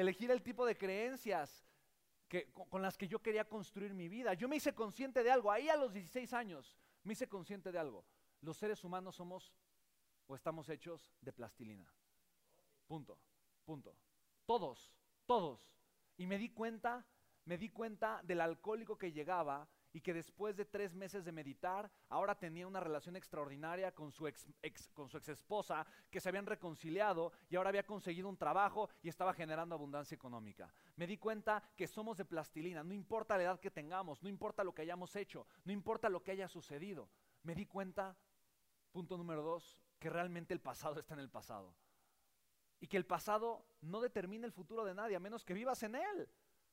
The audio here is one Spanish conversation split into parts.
elegir el tipo de creencias que, con, las que yo quería construir mi vida. Yo me hice consciente de algo, ahí a los 16 años, me hice consciente de algo. Los seres humanos somos o estamos hechos de plastilina. Punto, punto. Todos, todos. Y me di cuenta, me di cuenta del alcohólico que llegaba y que después de tres meses de meditar, ahora tenía una relación extraordinaria con su ex, con su ex esposa, que se habían reconciliado y ahora había conseguido un trabajo y estaba generando abundancia económica. Me di cuenta que somos de plastilina, no importa la edad que tengamos, no importa lo que hayamos hecho, no importa lo que haya sucedido. Me di cuenta, punto número dos, que realmente el pasado está en el pasado. Y que el pasado no determina el futuro de nadie, a menos que vivas en él.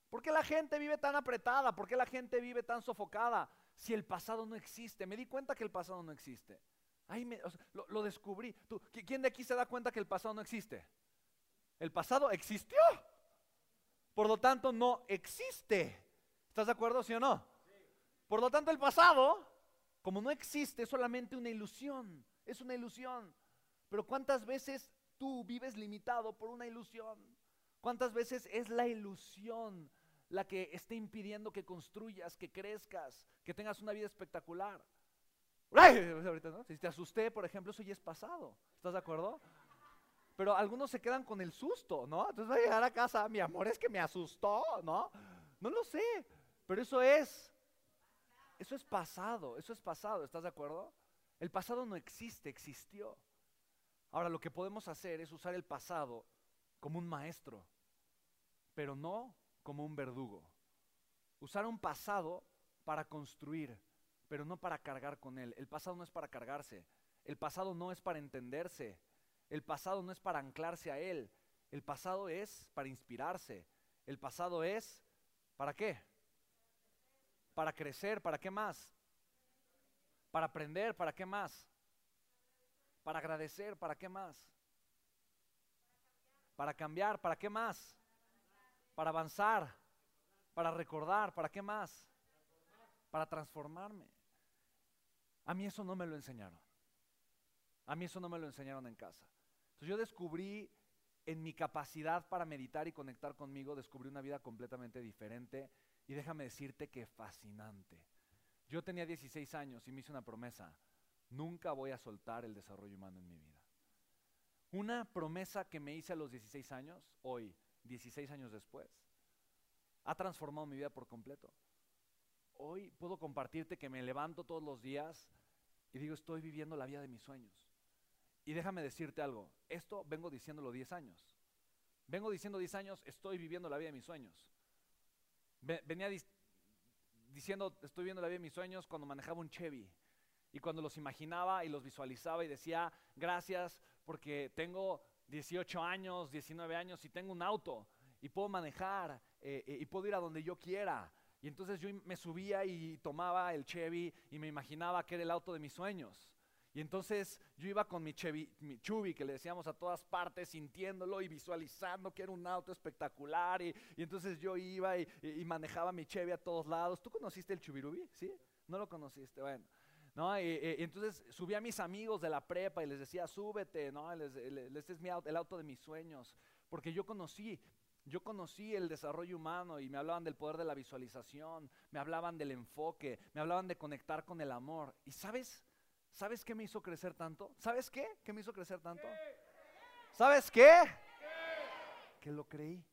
¿Por qué la gente vive tan apretada? ¿Por qué la gente vive tan sofocada? Si el pasado no existe. Me di cuenta que el pasado no existe. Ahí me, lo, descubrí. ¿Tú, ¿Quién de aquí se da cuenta que el pasado no existe? El pasado existió. Por lo tanto, no existe. ¿Estás de acuerdo, sí o no? Por lo tanto, el pasado, como no existe, es solamente una ilusión. Es una ilusión. Pero ¿cuántas veces tú vives limitado por una ilusión? ¿Cuántas veces es la ilusión la que está impidiendo que construyas, que crezcas, que tengas una vida espectacular? Si te asusté, por ejemplo, eso ya es pasado. ¿Estás de acuerdo? Pero algunos se quedan con el susto, ¿no? Entonces voy a llegar a casa, mi amor es que me asustó, ¿no? No lo sé, pero eso es, eso es pasado, eso es pasado, ¿estás de acuerdo? El pasado no existe, existió. Ahora lo que podemos hacer es usar el pasado como un maestro, pero no como un verdugo. Usar un pasado para construir, pero no para cargar con él. El pasado no es para cargarse, el pasado no es para entenderse, el pasado no es para anclarse a él, el pasado es para inspirarse, el pasado es ¿para qué? Para crecer, ¿para qué más? Para aprender, ¿para qué más? Para agradecer, ¿para qué más? Para cambiar, ¿para qué más? Para avanzar, para recordar, ¿para qué más? Para transformarme. A mí eso no me lo enseñaron. A mí eso no me lo enseñaron en casa. Entonces yo descubrí en mi capacidad para meditar y conectar conmigo, descubrí una vida completamente diferente y déjame decirte que fascinante. Yo tenía 16 años y me hice una promesa, nunca voy a soltar el desarrollo humano en mi vida. Una promesa que me hice a los 16 años, hoy, 16 años después, ha transformado mi vida por completo. Hoy puedo compartirte que me levanto todos los días y digo, estoy viviendo la vida de mis sueños. Y déjame decirte algo, esto vengo diciéndolo 10 años. Vengo diciendo 10 años, estoy viviendo la vida de mis sueños. Venía diciendo, estoy viviendo la vida de mis sueños cuando manejaba un Chevy. Y cuando los imaginaba y los visualizaba y decía, gracias porque tengo 18 años, 19 años y tengo un auto y puedo manejar eh, eh, y puedo ir a donde yo quiera. Y entonces yo me subía y tomaba el Chevy y me imaginaba que era el auto de mis sueños. Y entonces yo iba con mi, Chevy, mi Chubby, que le decíamos a todas partes, sintiéndolo y visualizando que era un auto espectacular. Y, entonces yo iba y, y, manejaba mi Chevy a todos lados. ¿Tú conociste el Chubirubi? ¿Sí? No lo conociste. Bueno, ¿no? Y, entonces subí a mis amigos de la prepa y les decía, súbete, ¿no? este es mi auto, el auto de mis sueños. Porque yo conocí, yo conocí el desarrollo humano y me hablaban del poder de la visualización, me hablaban del enfoque, me hablaban de conectar con el amor. ¿Y sabes? ¿Sabes qué me hizo crecer tanto? ¿Sabes qué? ¿Qué me hizo crecer tanto? ¿Sabes qué? Que lo creí.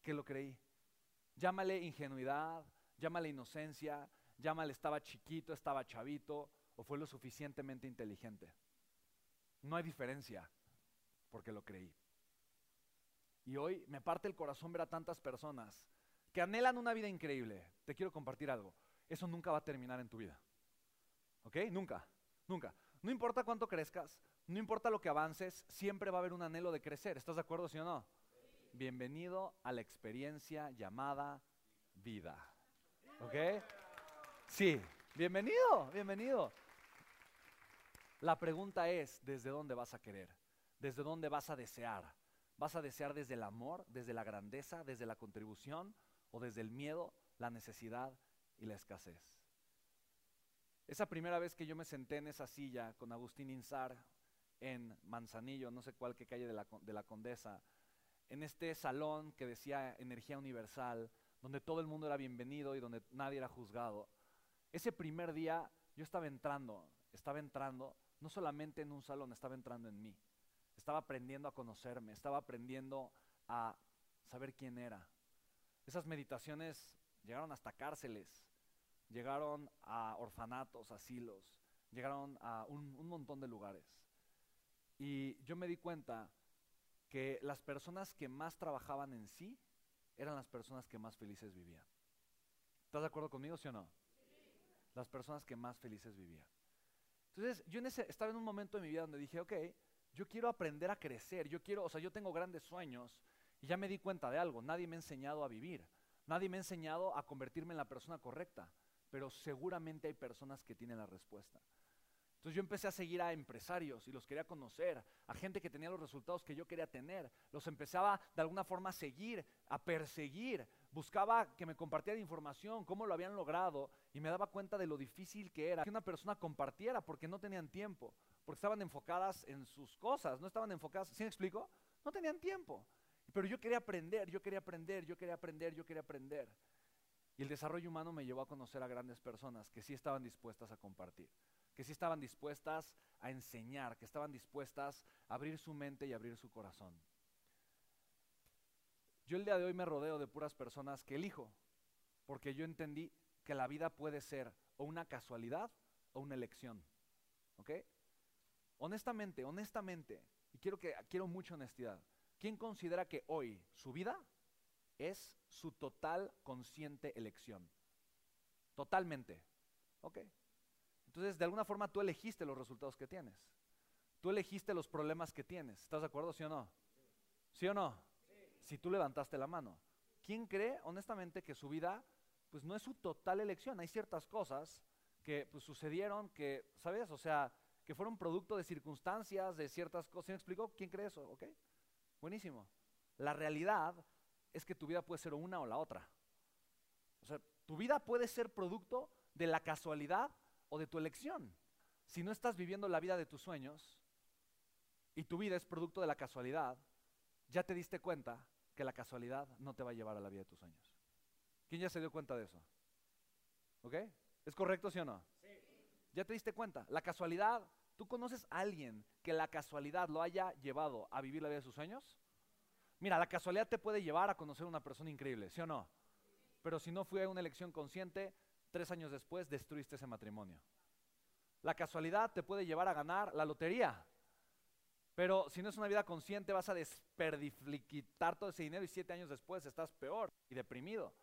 Que lo creí. Llámale ingenuidad, llámale inocencia, Llámale, estaba chiquito, estaba chavito o fue lo suficientemente inteligente. No hay diferencia porque lo creí. Y hoy me parte el corazón ver a tantas personas que anhelan una vida increíble. Te quiero compartir algo. Eso nunca va a terminar en tu vida. ¿Ok? Nunca, nunca. No importa cuánto crezcas, no importa lo que avances, siempre va a haber un anhelo de crecer. ¿Estás de acuerdo, sí o no? Bienvenido a la experiencia llamada vida. ¿Ok? Sí, bienvenido, bienvenido. La pregunta es, ¿desde dónde vas a querer? ¿Desde dónde vas a desear? ¿Vas a desear desde el amor, desde la grandeza, desde la contribución o desde el miedo, la necesidad y la escasez? Esa primera vez que yo me senté en esa silla con Agustín Insar en Manzanillo, no sé cuál qué calle de la, de la Condesa, en este salón que decía energía universal, donde todo el mundo era bienvenido y donde nadie era juzgado. Ese primer día yo estaba entrando, estaba entrando, no solamente en un salón, estaba entrando en mí. Estaba aprendiendo a conocerme, estaba aprendiendo a saber quién era. Esas meditaciones llegaron hasta cárceles, llegaron a orfanatos, asilos, llegaron a un, montón de lugares. Y yo me di cuenta que las personas que más trabajaban en sí eran las personas que más felices vivían. ¿Estás de acuerdo conmigo, sí o no? Las personas que más felices vivían. Entonces, yo en ese, estaba en un momento de mi vida donde dije, ok, yo quiero aprender a crecer, yo quiero, o sea, yo tengo grandes sueños y ya me di cuenta de algo, nadie me ha enseñado a vivir, nadie me ha enseñado a convertirme en la persona correcta, pero seguramente hay personas que tienen la respuesta. Entonces yo empecé a seguir a empresarios y los quería conocer, a gente que tenía los resultados que yo quería tener. Los empezaba de alguna forma a seguir, a perseguir. Buscaba que me compartieran información, cómo lo habían logrado y me daba cuenta de lo difícil que era que una persona compartiera porque no tenían tiempo, porque estaban enfocadas en sus cosas, no estaban enfocadas, ¿sí me explico? No tenían tiempo. Pero yo quería aprender, yo quería aprender, yo quería aprender, yo quería aprender. Y el desarrollo humano me llevó a conocer a grandes personas que sí estaban dispuestas a compartir que sí estaban dispuestas a enseñar, que estaban dispuestas a abrir su mente y abrir su corazón. Yo el día de hoy me rodeo de puras personas que elijo, porque yo entendí que la vida puede ser o una casualidad o una elección. ¿Ok? Honestamente, honestamente, y quiero que quiero mucha honestidad. ¿Quién considera que hoy su vida es su total consciente elección? Totalmente. ¿Ok? Entonces, de alguna forma tú elegiste los resultados que tienes. Tú elegiste los problemas que tienes. ¿Estás de acuerdo, sí o no? ¿Sí o no? Si tú levantaste la mano. ¿Quién cree, honestamente, que su vida, pues no es su total elección? Hay ciertas cosas que pues, sucedieron que, ¿sabes? O sea, que fueron producto de circunstancias, de ciertas cosas. ¿Sí me explicó? ¿Quién cree eso? ¿Ok? Buenísimo. La realidad es que tu vida puede ser una o la otra. O sea, tu vida puede ser producto de la casualidad o de tu elección. Si no estás viviendo la vida de tus sueños y tu vida es producto de la casualidad, ya te diste cuenta que la casualidad no te va a llevar a la vida de tus sueños. ¿Quién ya se dio cuenta de eso? ¿Ok? ¿Es correcto, sí o no? Sí. Ya te diste cuenta. La casualidad, ¿tú conoces a alguien que la casualidad lo haya llevado a vivir la vida de sus sueños? Mira, la casualidad te puede llevar a conocer a una persona increíble, ¿sí o no? Pero si no fue una elección consciente, tres años después destruiste ese matrimonio. La casualidad te puede llevar a ganar la lotería. Pero si no es una vida consciente, vas a desperdificar todo ese dinero y siete años después estás peor y deprimido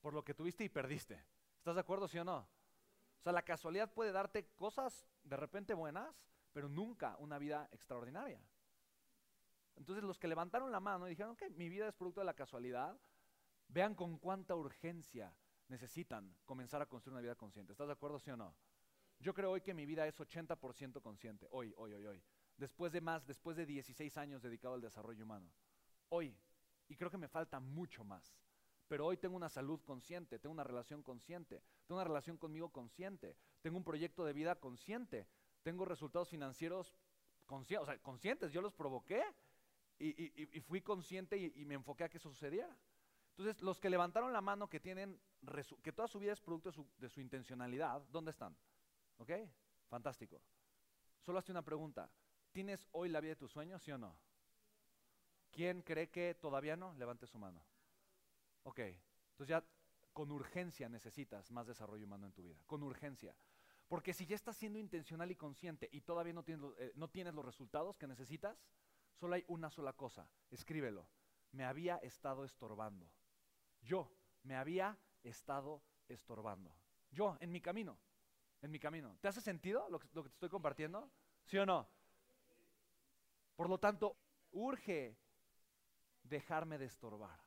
por lo que tuviste y perdiste. ¿Estás de acuerdo, sí o no? O sea, la casualidad puede darte cosas de repente buenas, pero nunca una vida extraordinaria. Entonces los que levantaron la mano y dijeron, que mi vida es producto de la casualidad, vean con cuánta urgencia necesitan comenzar a construir una vida consciente. ¿Estás de acuerdo, sí o no? Yo creo hoy que mi vida es 80% consciente. Hoy, hoy, hoy, hoy. Después de más, después de 16 años dedicado al desarrollo humano. Hoy. Y creo que me falta mucho más. Pero hoy tengo una salud consciente, tengo una relación consciente, tengo una relación conmigo consciente, tengo un proyecto de vida consciente, tengo resultados financieros o sea, conscientes. Yo los provoqué y, fui consciente y me enfoqué a que eso sucediera. Entonces, los que levantaron la mano que tienen, que toda su vida es producto de su, intencionalidad, ¿dónde están? ¿Ok? Fantástico. Solo hazte una pregunta. ¿Tienes hoy la vida de tus sueños, sí o no? ¿Quién cree que todavía no? Levante su mano. Ok. Entonces ya con urgencia necesitas más desarrollo humano en tu vida. Con urgencia. Porque si ya estás siendo intencional y consciente y todavía no tienes, eh, los resultados que necesitas, solo hay una sola cosa. Escríbelo. Me había estado estorbando. Yo me había estado estorbando. Yo, en mi camino, en mi camino. ¿Te hace sentido lo que, te estoy compartiendo? ¿Sí o no? Por lo tanto, urge dejarme de estorbar.